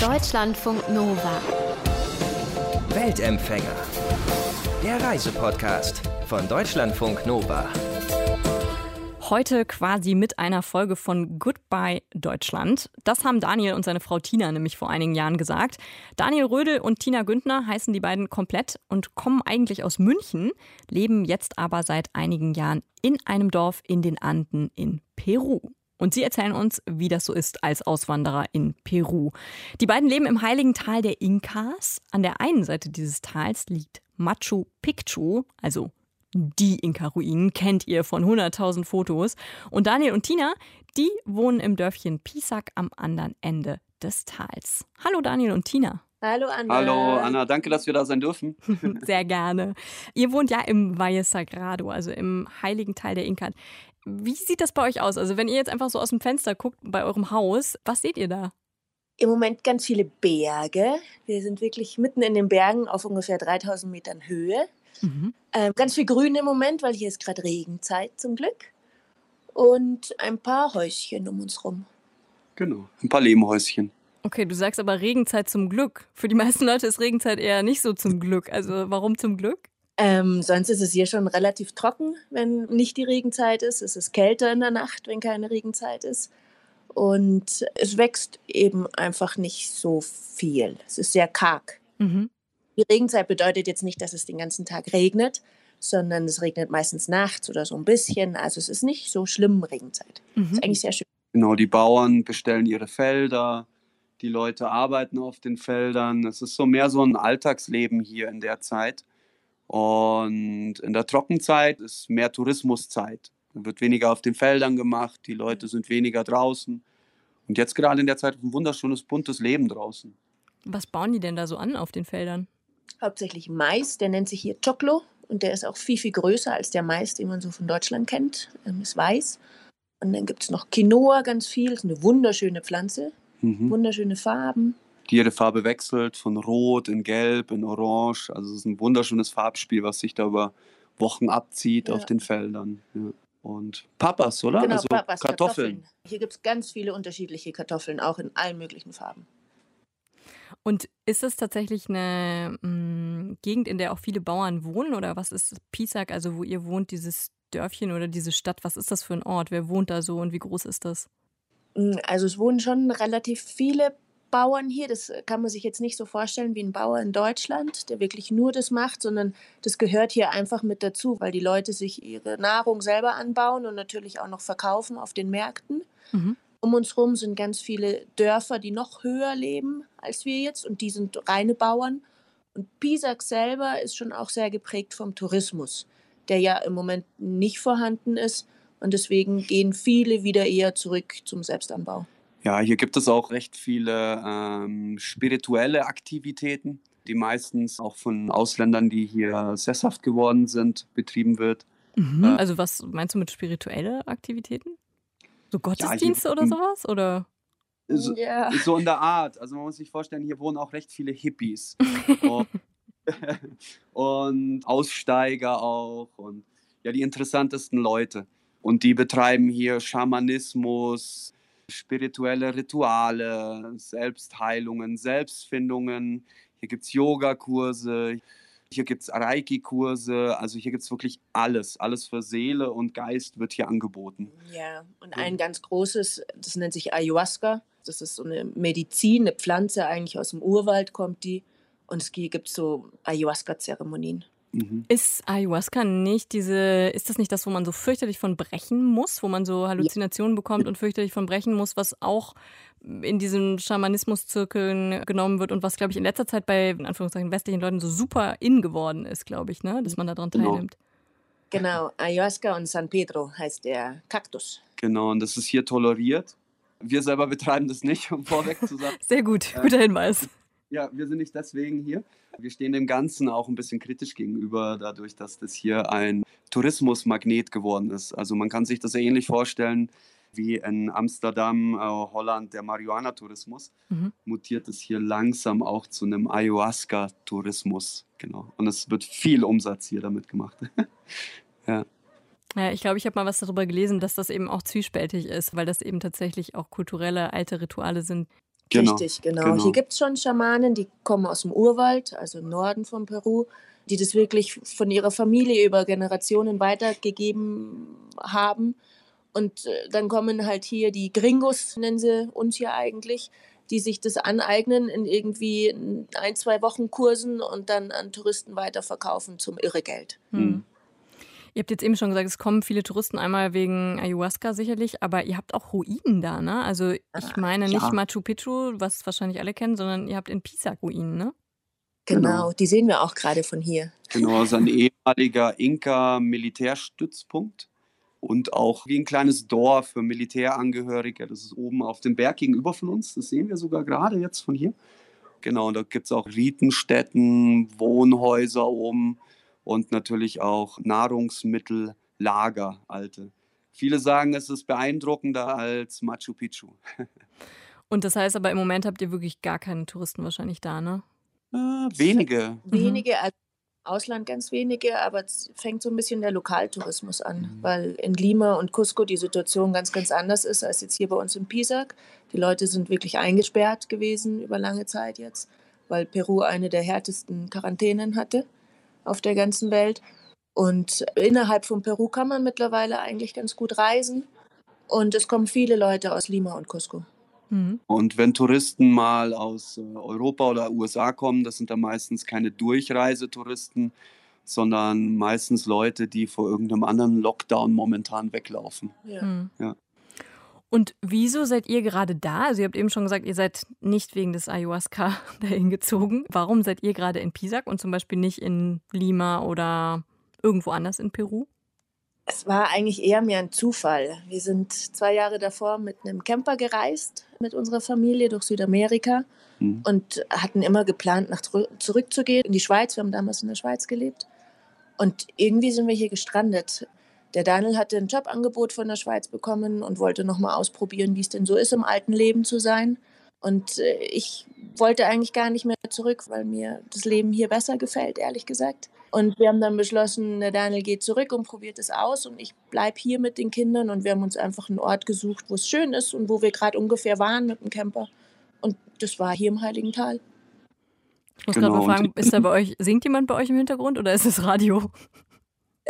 Deutschlandfunk Nova. Weltempfänger. Der Reisepodcast von Deutschlandfunk Nova. Heute quasi mit einer Folge von Goodbye Deutschland. Das haben Daniel und seine Frau Tina nämlich vor einigen Jahren gesagt. Daniel Rödel und Tina Güntner heißen die beiden komplett und kommen eigentlich aus München, leben jetzt aber seit einigen Jahren in einem Dorf in den Anden in Peru. Und sie erzählen uns, wie das so ist als Auswanderer in Peru. Die beiden leben im heiligen Tal der Inkas. An der einen Seite dieses Tals liegt Machu Picchu, also die Inka-Ruinen, kennt ihr von 100.000 Fotos. Und Daniel und Tina, die wohnen im Dörfchen Pisac am anderen Ende des Tals. Hallo Daniel und Tina. Hallo Anna. Hallo Anna, danke, dass wir da sein dürfen. Sehr gerne. Ihr wohnt ja im Valle Sagrado, also im heiligen Teil der Inka. Wie sieht das bei euch aus? Also wenn ihr jetzt einfach so aus dem Fenster guckt bei eurem Haus, was seht ihr da? Im Moment ganz viele Berge. Wir sind wirklich mitten in den Bergen auf ungefähr 3000 Metern Höhe. Mhm. Ähm, ganz viel Grün im Moment, weil hier ist gerade Regenzeit zum Glück. Und ein paar Häuschen um uns rum. Genau, ein paar Lehmhäuschen. Okay, du sagst aber Regenzeit zum Glück. Für die meisten Leute ist Regenzeit eher nicht so zum Glück. Also warum zum Glück? Ähm, sonst ist es hier schon relativ trocken, wenn nicht die Regenzeit ist. Es ist kälter in der Nacht, wenn keine Regenzeit ist. Und es wächst eben einfach nicht so viel. Es ist sehr karg. Mhm. Die Regenzeit bedeutet jetzt nicht, dass es den ganzen Tag regnet, sondern es regnet meistens nachts oder so ein bisschen. Also es ist nicht so schlimm Regenzeit. Mhm. Ist eigentlich sehr schön. Genau, die Bauern bestellen ihre Felder, die Leute arbeiten auf den Feldern. Es ist so mehr so ein Alltagsleben hier in der Zeit. Und in der Trockenzeit ist mehr Tourismuszeit. Da wird weniger auf den Feldern gemacht, die Leute sind weniger draußen. Und jetzt gerade in der Zeit ein wunderschönes, buntes Leben draußen. Was bauen die denn da so an auf den Feldern? Hauptsächlich Mais, der nennt sich hier Choclo und der ist auch viel, viel größer als der Mais, den man so von Deutschland kennt. Ähm, ist weiß. Und dann gibt es noch Quinoa ganz viel, ist eine wunderschöne Pflanze, mhm. wunderschöne Farben die jede Farbe wechselt, von Rot in Gelb in Orange. Also es ist ein wunderschönes Farbspiel, was sich da über Wochen abzieht ja. auf den Feldern. Ja. Und Papas, oder? Genau, also Papas, Kartoffeln. Kartoffeln. Hier gibt es ganz viele unterschiedliche Kartoffeln, auch in allen möglichen Farben. Und ist es tatsächlich eine mh, mm, Gegend, in der auch viele Bauern wohnen? Oder was ist Pisac, also wo ihr wohnt, dieses Dörfchen oder diese Stadt? Was ist das für ein Ort? Wer wohnt da so und wie groß ist das? Mm, also es wohnen schon relativ viele Bauern hier. Das kann man sich jetzt nicht so vorstellen wie ein Bauer in Deutschland, der wirklich nur das macht, sondern das gehört hier einfach mit dazu, weil die Leute sich ihre Nahrung selber anbauen und natürlich auch noch verkaufen auf den Märkten. Mhm. Um uns herum sind ganz viele Dörfer, die noch höher leben als wir jetzt und die sind reine Bauern. Und Pisac selber ist schon auch sehr geprägt vom Tourismus, der ja im Moment nicht vorhanden ist. Und deswegen gehen viele wieder eher zurück zum Selbstanbau. Ja, hier gibt es auch recht viele ähm, spirituelle Aktivitäten, die meistens auch von Ausländern, die hier sesshaft geworden sind, betrieben wird. Mhm. Äh, also was meinst du mit spirituelle Aktivitäten? So Gottesdienste ja, hier, oder sowas? Oder? So, yeah. so in der Art. Also man muss sich vorstellen, hier wohnen auch recht viele Hippies. und, und Aussteiger auch und ja, die interessantesten Leute. Und die betreiben hier Schamanismus, spirituelle Rituale, Selbstheilungen, Selbstfindungen. Hier gibt es Yogakurse, hier gibt es Reiki-Kurse. Also hier gibt es wirklich alles. Alles für Seele und Geist wird hier angeboten. Ja, und ein ganz großes, das nennt sich Ayahuasca. Das ist so eine Medizin, eine Pflanze, eigentlich aus dem Urwald kommt die. Und es gibt so Ayahuasca-Zeremonien. Mhm. Ist Ayahuasca nicht diese, ist das nicht das, wo man so fürchterlich von brechen muss, wo man so Halluzinationen bekommt und fürchterlich von brechen muss, was auch in diesen Schamanismuszirkeln genommen wird und was, glaube ich, in letzter Zeit bei, in Anführungszeichen, westlichen Leuten so super in geworden ist, glaube ich, ne? dass man daran genau. teilnimmt. Genau, Ayahuasca und San Pedro heißt der Kaktus. Genau, und das ist hier toleriert. Wir selber betreiben das nicht, um vorweg zu sagen. Sehr gut, guter Hinweis. Ja, wir sind nicht deswegen hier. Wir stehen dem Ganzen auch ein bisschen kritisch gegenüber, dadurch, dass das hier ein Tourismusmagnet geworden ist. Also man kann sich das ähnlich vorstellen wie in Amsterdam, äh, Holland, der Marihuana-Tourismus, mhm. mutiert es hier langsam auch zu einem Ayahuasca-Tourismus. Genau. Und es wird viel Umsatz hier damit gemacht. ja. Ja, ich glaube, ich habe mal was darüber gelesen, dass das eben auch zwiespältig ist, weil das eben tatsächlich auch kulturelle alte Rituale sind, Genau. Richtig, genau. genau. Hier gibt es schon Schamanen, die kommen aus dem Urwald, also im Norden von Peru, die das wirklich von ihrer Familie über Generationen weitergegeben haben. Und äh, dann kommen halt hier die Gringos, nennen sie uns hier eigentlich, die sich das aneignen in irgendwie ein, zwei Wochen Kursen und dann an Touristen weiterverkaufen zum Irregeld. Hm. Ihr habt jetzt eben schon gesagt, es kommen viele Touristen einmal wegen Ayahuasca sicherlich, aber ihr habt auch Ruinen da, ne? Also ich Ah, meine nicht Ja. Machu Picchu, was wahrscheinlich alle kennen, sondern ihr habt in Pisa Ruinen, ne? Genau, Genau. die sehen wir auch gerade von hier. Genau, ist ein ehemaliger Inka-Militärstützpunkt und auch wie ein kleines Dorf für Militärangehörige. Das ist oben auf dem Berg gegenüber von uns. Das sehen wir sogar gerade jetzt von hier. Genau, und da gibt es auch Ritenstätten, Wohnhäuser oben und natürlich auch Nahrungsmittellager, alte. Viele sagen, es ist beeindruckender als Machu Picchu. Und das heißt aber im Moment habt ihr wirklich gar keine Touristen wahrscheinlich da, ne? Äh, wenige. Wenige, also im Ausland ganz wenige, aber es fängt so ein bisschen der Lokaltourismus an, Mhm. weil in Lima und Cusco die Situation ganz, ganz anders ist als jetzt hier bei uns in Pisac. Die Leute sind wirklich eingesperrt gewesen über lange Zeit jetzt, weil Peru eine der härtesten Quarantänen hatte auf der ganzen Welt. Und innerhalb von Peru kann man mittlerweile eigentlich ganz gut reisen. Und es kommen viele Leute aus Lima und Cusco. Mhm. Und wenn Touristen mal aus äh, Europa oder USA kommen, das sind dann meistens keine Durchreisetouristen, sondern meistens Leute, die vor irgendeinem anderen Lockdown momentan weglaufen. Ja. Mhm. Ja. Und wieso seid ihr gerade da? Also ihr habt eben schon gesagt, ihr seid nicht wegen des Ayahuasca dahin gezogen. Warum seid ihr gerade in Pisac und zum Beispiel nicht in Lima oder irgendwo anders in Peru? Es war eigentlich eher mehr ein Zufall. Wir sind zwei Jahre davor mit einem Camper gereist, mit unserer Familie durch Südamerika Hm. und hatten immer geplant, nach zurück- zurückzugehen in die Schweiz. Wir haben damals in der Schweiz gelebt. Und irgendwie sind wir hier gestrandet. Der Daniel hatte ein Jobangebot von der Schweiz bekommen und wollte nochmal ausprobieren, wie es denn so ist, im alten Leben zu sein. Und äh, ich wollte eigentlich gar nicht mehr zurück, weil mir das Leben hier besser gefällt, ehrlich gesagt. Und wir haben dann beschlossen, der Daniel geht zurück und probiert es aus und ich bleibe hier mit den Kindern und wir haben uns einfach einen Ort gesucht, wo es schön ist und wo wir gerade ungefähr waren mit dem Camper. Und das war hier im Heiligen Tal. Ich muss Genau, gerade mal fragen, ist da bei euch, singt jemand bei euch im Hintergrund oder ist es Radio?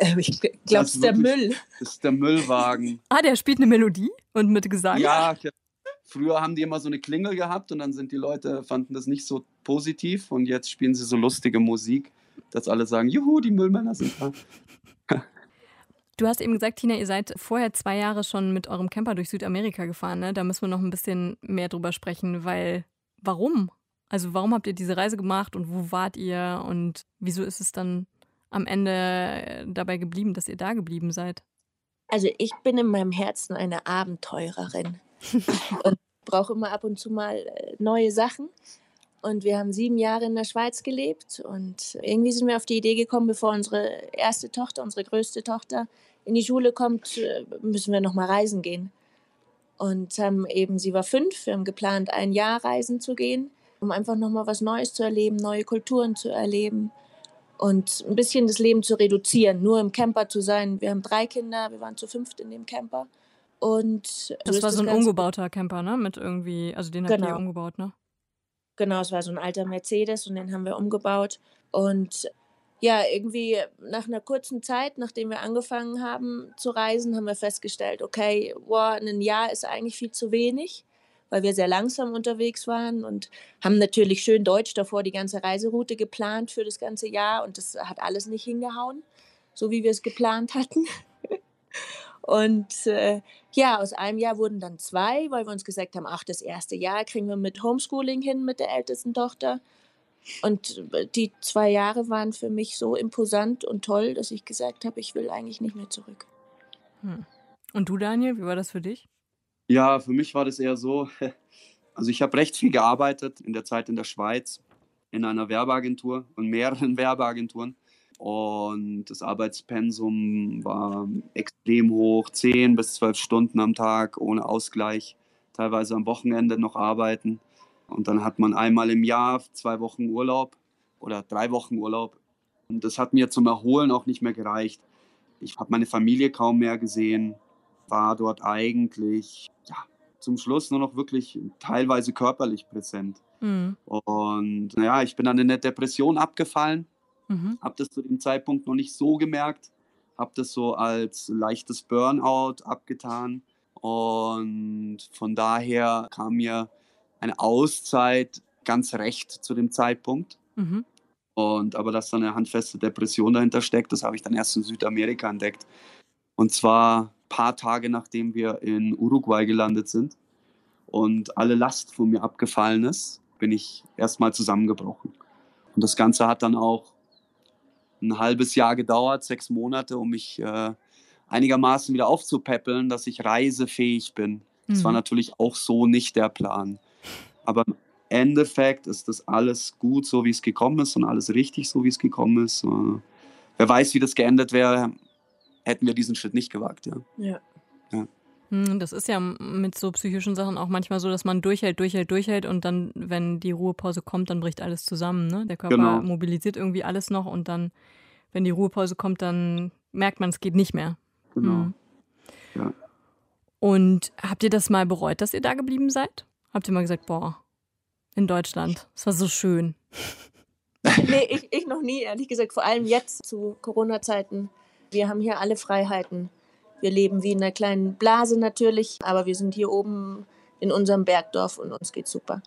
Äh, ich glaube, Das es ist ist der Müll. Das ist der Müllwagen. Ah, der spielt eine Melodie und mit Gesang? Ja, ich- früher haben die immer so eine Klingel gehabt und dann sind die Leute, fanden das nicht so positiv und jetzt spielen sie so lustige Musik, dass alle sagen, juhu, die Müllmänner sind da. Du hast eben gesagt, Tina, ihr seid vorher zwei Jahre schon mit eurem Camper durch Südamerika gefahren. Ne? Da müssen wir noch ein bisschen mehr drüber sprechen, weil warum? Also warum habt ihr diese Reise gemacht und wo wart ihr und wieso ist es dann am Ende äh, dabei geblieben, dass ihr da geblieben seid? Also ich bin in meinem Herzen eine Abenteurerin und brauche immer ab und zu mal äh, neue Sachen. Und wir haben sieben Jahre in der Schweiz gelebt und irgendwie sind wir auf die Idee gekommen, bevor unsere erste Tochter, unsere größte Tochter in die Schule kommt, äh, müssen wir noch mal reisen gehen. Und haben eben, sie war fünf, wir haben geplant, ein Jahr reisen zu gehen, um einfach noch mal was Neues zu erleben, neue Kulturen zu erleben und ein bisschen das Leben zu reduzieren, nur im Camper zu sein. Wir haben drei Kinder, wir waren zu fünft in dem Camper. Und Das war so ein umgebauter Camper, ne? Mit irgendwie, also den habt ihr Genau. umgebaut, ne? Genau, es war so ein alter Mercedes und den haben wir umgebaut. Und ja, irgendwie nach einer kurzen Zeit, nachdem wir angefangen haben zu reisen, haben wir festgestellt, okay, wow, ein Jahr ist eigentlich viel zu wenig, weil wir sehr langsam unterwegs waren und haben natürlich schön Deutsch davor die ganze Reiseroute geplant für das ganze Jahr und das hat alles nicht hingehauen, so wie wir es geplant hatten. Und äh, ja, aus einem Jahr wurden dann zwei, weil wir uns gesagt haben, ach, das erste Jahr kriegen wir mit Homeschooling hin mit der ältesten Tochter. Und äh, die zwei Jahre waren für mich so imposant und toll, dass ich gesagt habe, ich will eigentlich nicht mehr zurück. Und du, Daniel, wie war das für dich? Ja, für mich war das eher so, also ich habe recht viel gearbeitet in der Zeit in der Schweiz, in einer Werbeagentur und mehreren Werbeagenturen. Und das Arbeitspensum war extrem hoch, 10 bis 12 Stunden am Tag ohne Ausgleich, teilweise am Wochenende noch arbeiten. Und dann hat man einmal im Jahr zwei Wochen Urlaub oder drei Wochen Urlaub. Und das hat mir zum Erholen auch nicht mehr gereicht. Ich habe meine Familie kaum mehr gesehen, war dort eigentlich ja, zum Schluss nur noch wirklich teilweise körperlich präsent. Mhm. Und naja, ich bin dann in der Depression abgefallen, mhm. habe das zu dem Zeitpunkt noch nicht so gemerkt, habe das so als leichtes Burnout abgetan. Und von daher kam mir eine Auszeit ganz recht zu dem Zeitpunkt. Mhm. Und aber dass da eine handfeste Depression dahinter steckt, das habe ich dann erst in Südamerika entdeckt. Und zwar paar Tage nachdem wir in Uruguay gelandet sind und alle Last von mir abgefallen ist, bin ich erstmal zusammengebrochen. Und das Ganze hat dann auch ein halbes Jahr gedauert, sechs Monate, um mich äh, einigermaßen wieder aufzupäppeln, dass ich reisefähig bin. Mhm. Das war mhm. natürlich auch so nicht der Plan. Aber im Endeffekt ist das alles gut, so wie es gekommen ist und alles richtig, so wie es gekommen ist. Äh, wer weiß, wie das geendet wäre, hätten wir diesen Schritt nicht gewagt. Ja. ja. ja. Hm, das ist ja mit so psychischen Sachen auch manchmal so, dass man durchhält, durchhält, durchhält und dann, wenn die Ruhepause kommt, dann bricht alles zusammen. Ne? Der Körper genau. mobilisiert irgendwie alles noch und dann, wenn die Ruhepause kommt, dann merkt man, es geht nicht mehr. Genau. Hm. Ja. Und habt ihr das mal bereut, dass ihr da geblieben seid? Habt ihr mal gesagt, boah, in Deutschland, es war so schön? nee, ich, ich noch nie, ehrlich gesagt. Vor allem jetzt zu Corona-Zeiten. Wir haben hier alle Freiheiten wir leben wie in einer kleinen Blase natürlich, aber wir sind hier oben in unserem Bergdorf und uns geht's super.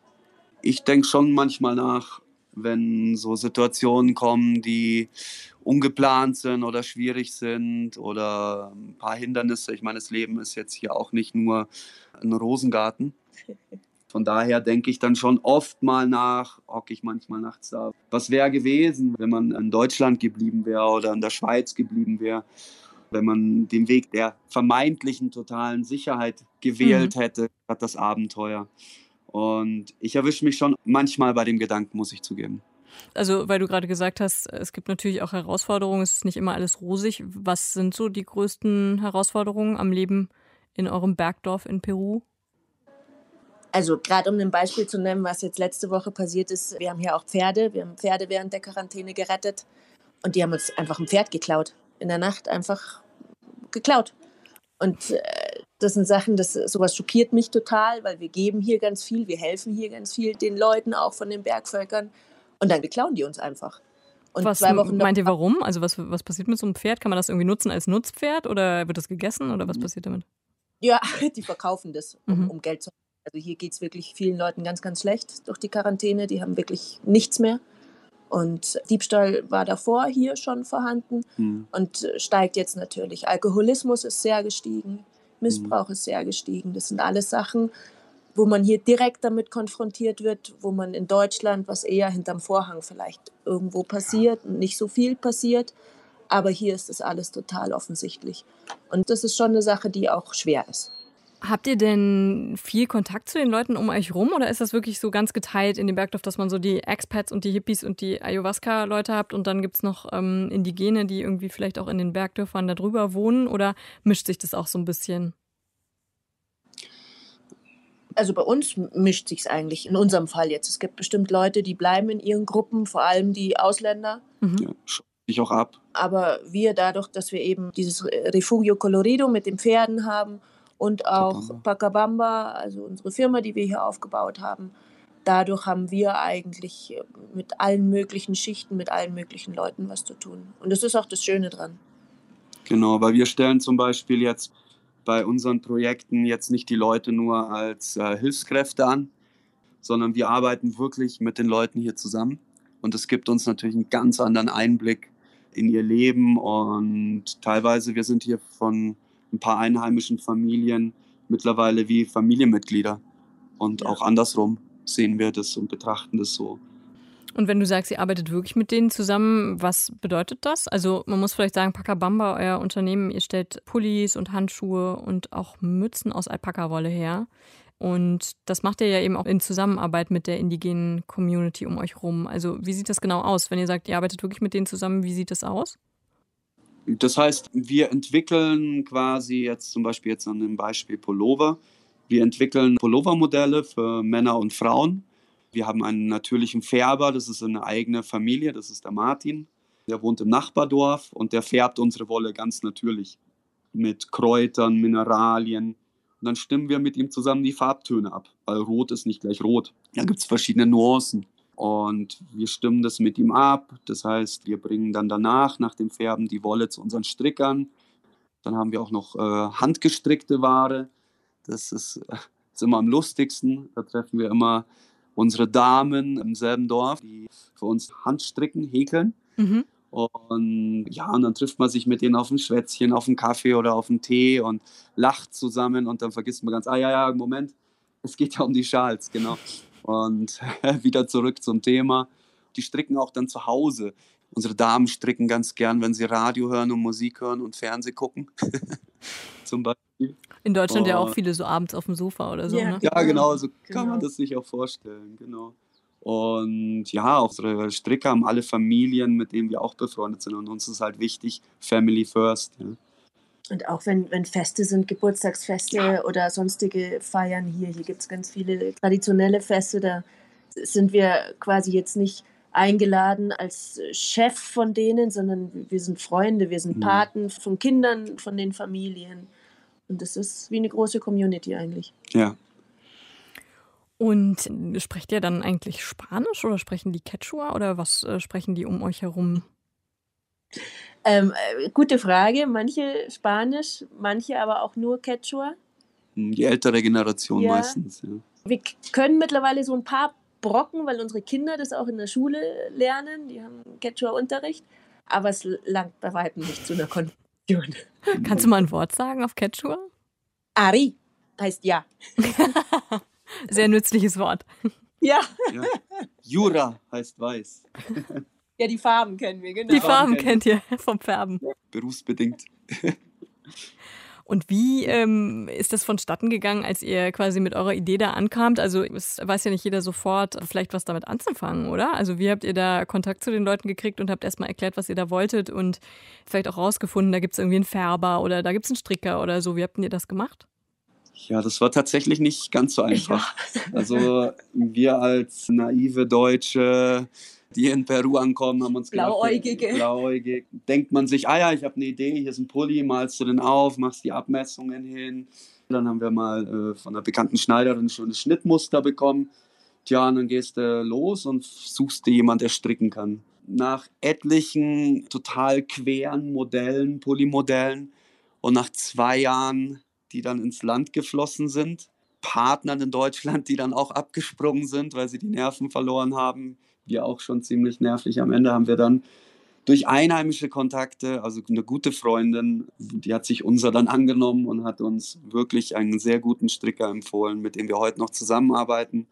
Ich denke schon manchmal nach, wenn so Situationen kommen, die ungeplant sind oder schwierig sind oder ein paar Hindernisse. Ich meine, das Leben ist jetzt hier auch nicht nur ein Rosengarten. Von daher denke ich dann schon oft mal nach, hocke ich manchmal nachts da. Was wäre gewesen, wenn man in Deutschland geblieben wäre oder in der Schweiz geblieben wäre? wenn man den Weg der vermeintlichen totalen Sicherheit gewählt mhm. hätte, hat das Abenteuer. Und ich erwische mich schon manchmal bei dem Gedanken, muss ich zugeben. Also, weil du gerade gesagt hast, es gibt natürlich auch Herausforderungen, es ist nicht immer alles rosig. Was sind so die größten Herausforderungen am Leben in eurem Bergdorf in Peru? Also gerade um ein Beispiel zu nennen, was jetzt letzte Woche passiert ist, wir haben hier auch Pferde, wir haben Pferde während der Quarantäne gerettet und die haben uns einfach ein Pferd geklaut. In der Nacht einfach geklaut. Und äh, das sind Sachen, das, sowas schockiert mich total, weil wir geben hier ganz viel, wir helfen hier ganz viel den Leuten, auch von den Bergvölkern. Und dann beklauen die uns einfach. Und was zwei Wochen meint ihr warum? Also was, was passiert mit so einem Pferd? Kann man das irgendwie nutzen als Nutzpferd oder wird das gegessen oder was passiert damit? Ja, die verkaufen das, um, mhm. um Geld zu haben. Also hier geht es wirklich vielen Leuten ganz, ganz schlecht durch die Quarantäne. Die haben wirklich nichts mehr. Und Diebstahl war davor hier schon vorhanden mhm. und steigt jetzt natürlich. Alkoholismus ist sehr gestiegen, Missbrauch mhm. ist sehr gestiegen. Das sind alles Sachen, wo man hier direkt damit konfrontiert wird, wo man in Deutschland, was eher hinterm Vorhang vielleicht irgendwo passiert, und nicht so viel passiert. Aber hier ist das alles total offensichtlich. Und das ist schon eine Sache, die auch schwer ist. Habt ihr denn viel Kontakt zu den Leuten um euch rum oder ist das wirklich so ganz geteilt in dem Bergdorf, dass man so die Expats und die Hippies und die Ayahuasca-Leute habt und dann gibt es noch ähm, Indigene, die irgendwie vielleicht auch in den Bergdörfern da drüber wohnen oder mischt sich das auch so ein bisschen? Also bei uns mischt sich es eigentlich, in unserem Fall jetzt. Es gibt bestimmt Leute, die bleiben in ihren Gruppen, vor allem die Ausländer. Mhm. Ja, ich auch ab. Aber wir dadurch, dass wir eben dieses Refugio Colorido mit den Pferden haben und auch Pacabamba, also unsere Firma, die wir hier aufgebaut haben. Dadurch haben wir eigentlich mit allen möglichen Schichten, mit allen möglichen Leuten was zu tun. Und das ist auch das Schöne dran. Genau, weil wir stellen zum Beispiel jetzt bei unseren Projekten jetzt nicht die Leute nur als äh, Hilfskräfte an, sondern wir arbeiten wirklich mit den Leuten hier zusammen. Und es gibt uns natürlich einen ganz anderen Einblick in ihr Leben. Und teilweise, wir sind hier von ein paar einheimischen Familien mittlerweile wie Familienmitglieder. Und ja. auch andersrum sehen wir das und betrachten das so. Und wenn du sagst, ihr arbeitet wirklich mit denen zusammen, was bedeutet das? Also man muss vielleicht sagen, Pacabamba, euer Unternehmen, ihr stellt Pullis und Handschuhe und auch Mützen aus Alpaka-Wolle her. Und das macht ihr ja eben auch in Zusammenarbeit mit der indigenen Community um euch rum. Also wie sieht das genau aus? Wenn ihr sagt, ihr arbeitet wirklich mit denen zusammen, wie sieht das aus? Das heißt, wir entwickeln quasi jetzt zum Beispiel jetzt an dem Beispiel Pullover. Wir entwickeln Pullover-Modelle für Männer und Frauen. Wir haben einen natürlichen Färber, das ist eine eigene Familie, das ist der Martin. Der wohnt im Nachbardorf und der färbt unsere Wolle ganz natürlich mit Kräutern, Mineralien, Und dann stimmen wir mit ihm zusammen die Farbtöne ab, weil rot ist nicht gleich rot. Da gibt es verschiedene Nuancen. Und wir stimmen das mit ihm ab. Das heißt, wir bringen dann danach, nach dem Färben, die Wolle zu unseren Strickern. Dann haben wir auch noch äh, handgestrickte Ware. Das ist, ist immer am lustigsten. Da treffen wir immer unsere Damen im selben Dorf, die für uns Handstricken, häkeln. Mhm. Und ja, und dann trifft man sich mit denen auf ein Schwätzchen, auf einen Kaffee oder auf einen Tee und lacht zusammen und dann vergisst man ganz, ah ja, ja, Moment, es geht ja um die Schals, genau. Und wieder zurück zum Thema. Die stricken auch dann zu Hause. Unsere Damen stricken ganz gern, wenn sie Radio hören und Musik hören und Fernsehen gucken. Zum Beispiel. In Deutschland oh. ja auch viele so abends auf dem Sofa oder so. Ja, ne? ja genau, so genau. kann man genau. das sich auch vorstellen, genau. Und ja, unsere Stricker haben alle Familien, mit denen wir auch befreundet sind. Und uns ist halt wichtig, Family First. Ja. Und auch wenn, wenn Feste sind, Geburtstagsfeste ja. oder sonstige Feiern hier, hier gibt es ganz viele traditionelle Feste, da sind wir quasi jetzt nicht eingeladen als Chef von denen, sondern wir sind Freunde, wir sind mhm. Paten von Kindern, von den Familien. Und das ist wie eine große Community eigentlich. Ja, und sprecht ihr dann eigentlich Spanisch oder sprechen die Quechua oder was äh, sprechen die um euch herum? Ähm, äh, gute Frage. Manche Spanisch, manche aber auch nur Quechua. Hm, die ältere Generation ja. meistens. Ja. Wir können mittlerweile so ein paar Brocken, weil unsere Kinder das auch in der Schule lernen. Die haben Quechua-Unterricht. Aber es langt bei weitem nicht zu einer Konversation. Kannst du mal ein Wort sagen auf Quechua? Ari heißt ja. Sehr nützliches Wort. Ja. ja. Jura heißt weiß. Ja, die Farben kennen wir, genau. Die Farben kennt ihr vom Färben. Berufsbedingt. Und wie ähm, ist das vonstatten gegangen, als ihr quasi mit eurer Idee da ankamt? Also es weiß ja nicht jeder sofort vielleicht was damit anzufangen, oder? Also wie habt ihr da Kontakt zu den Leuten gekriegt und habt erstmal erklärt, was ihr da wolltet und vielleicht auch rausgefunden, da gibt es irgendwie einen Färber oder da gibt es einen Stricker oder so. Wie habt ihr das gemacht? Ja, das war tatsächlich nicht ganz so einfach. Ja. Also wir als naive Deutsche, die in Peru ankommen, haben uns Blauäugige. gedacht, blauäugig, denkt man sich, ah ja, ich habe eine Idee, hier ist ein Pulli, malst du den auf, machst die Abmessungen hin. Dann haben wir mal äh, von einer bekannten Schneiderin schon ein Schnittmuster bekommen. Tja, und dann gehst du los und suchst dir jemanden, der stricken kann. Nach etlichen total queren Modellen, Pullymodellen und nach zwei Jahren die dann ins Land geflossen sind. Partnern in Deutschland, die dann auch abgesprungen sind, weil sie die Nerven verloren haben. Wir auch schon ziemlich nervlich. Am Ende haben wir dann durch einheimische Kontakte, also eine gute Freundin, die hat sich unser dann angenommen und hat uns wirklich einen sehr guten Stricker empfohlen, mit dem wir heute noch zusammenarbeiten,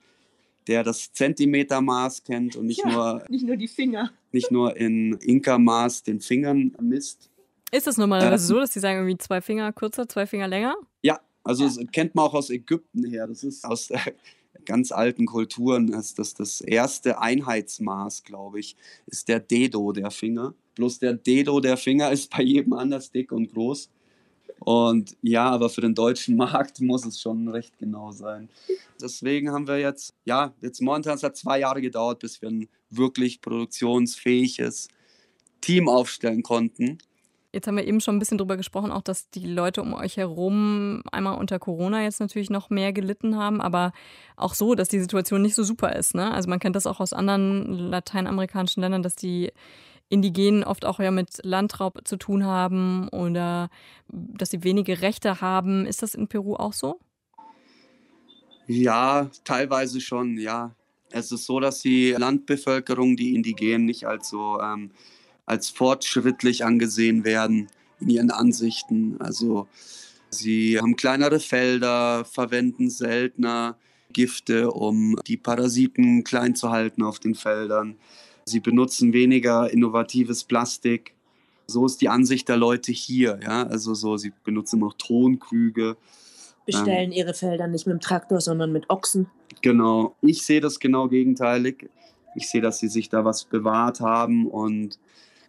der das Zentimetermaß kennt und nicht ja, nur nicht nur die Finger, nicht nur in Inka-Maß den Fingern misst. Ist es normalerweise äh, so, dass die sagen irgendwie zwei Finger kürzer, zwei Finger länger? Ja, also das kennt man auch aus Ägypten her. Das ist aus äh, ganz alten Kulturen. Das, das, das erste Einheitsmaß, glaube ich, ist der Dedo der Finger. Bloß der Dedo der Finger ist bei jedem anders dick und groß. Und ja, aber für den deutschen Markt muss es schon recht genau sein. Deswegen haben wir jetzt, ja, jetzt momentan es hat zwei Jahre gedauert, bis wir ein wirklich produktionsfähiges Team aufstellen konnten. Jetzt haben wir eben schon ein bisschen drüber gesprochen, auch dass die Leute um euch herum einmal unter Corona jetzt natürlich noch mehr gelitten haben, aber auch so, dass die Situation nicht so super ist. Ne? Also man kennt das auch aus anderen lateinamerikanischen Ländern, dass die Indigenen oft auch ja mit Landraub zu tun haben oder dass sie wenige Rechte haben. Ist das in Peru auch so? Ja, teilweise schon, ja. Es ist so, dass die Landbevölkerung, die Indigenen nicht als so ähm, als fortschrittlich angesehen werden in ihren Ansichten. Also sie haben kleinere Felder, verwenden seltener Gifte, um die Parasiten klein zu halten auf den Feldern. Sie benutzen weniger innovatives Plastik. So ist die Ansicht der Leute hier. Ja? Also so, sie benutzen noch Tonkrüge. Bestellen ähm, ihre Felder nicht mit dem Traktor, sondern mit Ochsen. Genau. Ich sehe das genau gegenteilig. Ich sehe, dass sie sich da was bewahrt haben und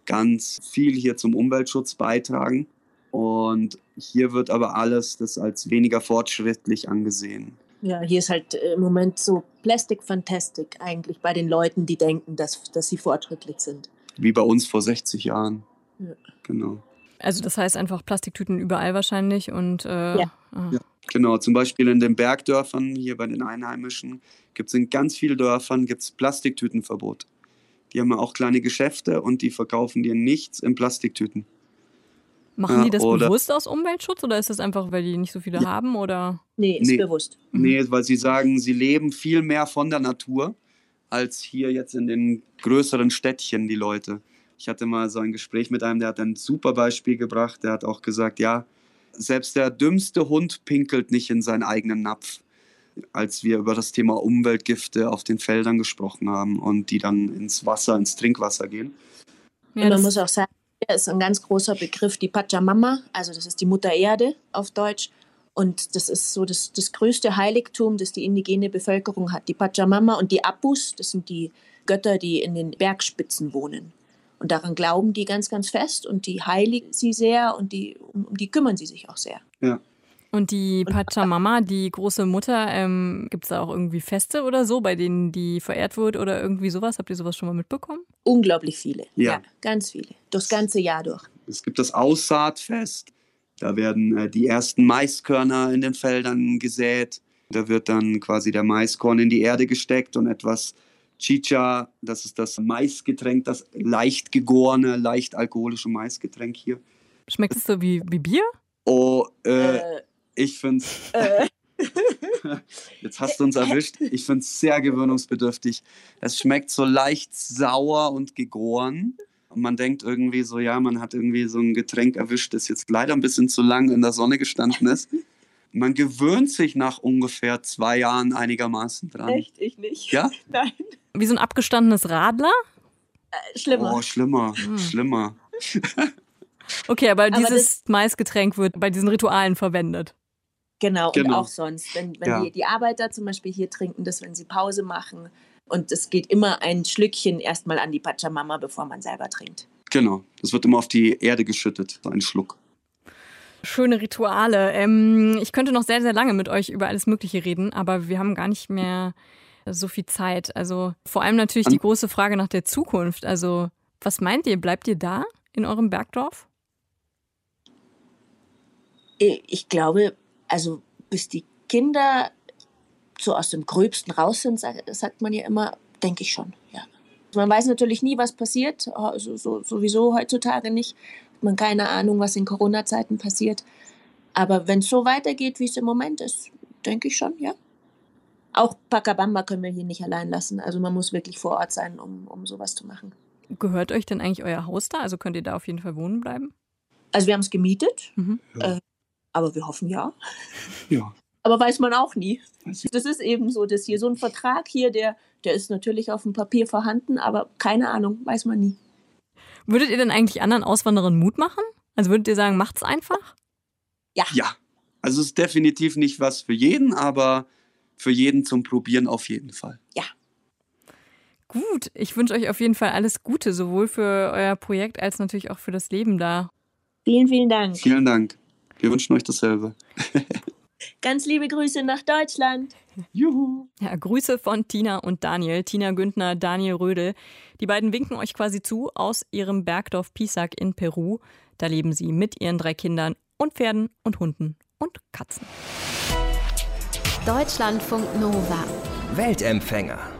ganz viel hier zum Umweltschutz beitragen. Und hier wird aber alles das als weniger fortschrittlich angesehen. Ja, hier ist halt im Moment so Plastic Fantastic eigentlich bei den Leuten, die denken, dass, dass sie fortschrittlich sind. Wie bei uns vor 60 Jahren. Ja. Genau. Also das heißt einfach Plastiktüten überall wahrscheinlich und äh, ja. Ah. ja. Genau, zum Beispiel in den Bergdörfern, hier bei den Einheimischen, gibt es in ganz vielen Dörfern gibt's Plastiktütenverbot. Die haben ja auch kleine Geschäfte und die verkaufen dir nichts in Plastiktüten. Machen Ja, die das oder- bewusst aus Umweltschutz oder ist das einfach, weil die nicht so viele haben? Oder? Nee, ist Nee. bewusst. Nee, weil sie sagen, sie leben viel mehr von der Natur als hier jetzt in den größeren Städtchen, die Leute. Ich hatte mal so ein Gespräch mit einem, der hat ein super Beispiel gebracht. Der hat auch gesagt, ja, selbst der dümmste Hund pinkelt nicht in seinen eigenen Napf. Als wir über das Thema Umweltgifte auf den Feldern gesprochen haben und die dann ins Wasser, ins Trinkwasser gehen. Ja, und man muss auch sagen, hier ist ein ganz großer Begriff die Pachamama, also das ist die Mutter Erde auf Deutsch. Und das ist so das, das größte Heiligtum, das die indigene Bevölkerung hat. Die Pachamama und die Apus, das sind die Götter, die in den Bergspitzen wohnen. Und daran glauben die ganz, ganz fest und die heiligen sie sehr und die, um, um die kümmern sie sich auch sehr. Ja. Und die Pachamama, die große Mutter, ähm, gibt es da auch irgendwie Feste oder so, bei denen die verehrt wird oder irgendwie sowas? Habt ihr sowas schon mal mitbekommen? Unglaublich viele. Ja. ganz viele. Das ganze Jahr durch. Es gibt das Aussaatfest. Da werden äh, die ersten Maiskörner in den Feldern gesät. Da wird dann quasi der Maiskorn in die Erde gesteckt und etwas Chicha, das ist das Maisgetränk, das leicht gegorene, leicht alkoholische Maisgetränk hier. Schmeckt es so wie, wie Bier? Oh, äh, Äh, ich finde äh, Jetzt hast du uns erwischt. Ich finde es sehr gewöhnungsbedürftig. Es schmeckt so leicht sauer und gegoren. Und man denkt irgendwie so, ja, man hat irgendwie so ein Getränk erwischt, das jetzt leider ein bisschen zu lang in der Sonne gestanden ist. Man gewöhnt sich nach ungefähr zwei Jahren einigermaßen dran. echt, ich nicht. Ja? Nein. Wie so ein abgestandenes Radler? Schlimmer. Oh, schlimmer, Hm. schlimmer. Okay, aber, Aber dieses Maisgetränk wird bei diesen Ritualen verwendet. Genau, Genau. und auch sonst. Wenn, wenn Ja. die, die Arbeiter zum Beispiel hier trinken das, wenn sie Pause machen. Und es geht immer ein Schlückchen erstmal an die Pachamama, bevor man selber trinkt. Genau. Das wird immer auf die Erde geschüttet, so ein Schluck. Schöne Rituale. Ähm, ich könnte noch sehr, sehr lange mit euch über alles Mögliche reden, aber wir haben gar nicht mehr so viel Zeit. Also vor allem natürlich die große Frage nach der Zukunft. Also was meint ihr? Bleibt ihr da in eurem Bergdorf? Ich ich glaube, also bis die Kinder so aus dem Gröbsten raus sind, sag- sagt man ja immer, denke ich schon, ja. Man weiß natürlich nie, was passiert, also so, sowieso heutzutage nicht. Hat man keine Ahnung, was in Corona-Zeiten passiert. Aber wenn es so weitergeht, wie es im Moment ist, denke ich schon, ja. Auch Pacabamba können wir hier nicht allein lassen. Also man muss wirklich vor Ort sein, um, um sowas zu machen. Gehört euch denn eigentlich euer Haus da? Also könnt ihr da auf jeden Fall wohnen bleiben? Also wir haben es gemietet, Mhm. äh, aber wir hoffen ja. Ja. Aber weiß man auch nie. Das ist eben so, dass hier so ein Vertrag hier, der, der ist natürlich auf dem Papier vorhanden, aber keine Ahnung, weiß man nie. Würdet ihr denn eigentlich anderen Auswanderern Mut machen? Also würdet ihr sagen, macht's einfach? Ja. Ja. Also es ist definitiv nicht was für jeden, aber für jeden zum Probieren auf jeden Fall. Gut, ich wünsche euch auf jeden Fall alles Gute, sowohl für euer Projekt als natürlich auch für das Leben da. Vielen, vielen Dank. Vielen Dank. Wir wünschen euch dasselbe. Ganz liebe Grüße nach Deutschland. Juhu. Ja, Grüße von Tina und Daniel. Tina Güntner, Daniel Rödel. Die beiden winken euch quasi zu aus ihrem Bergdorf Pisac in Peru. Da leben sie mit ihren drei Kindern und Pferden und Hunden und Katzen. Deutschlandfunk Nova. Weltempfänger.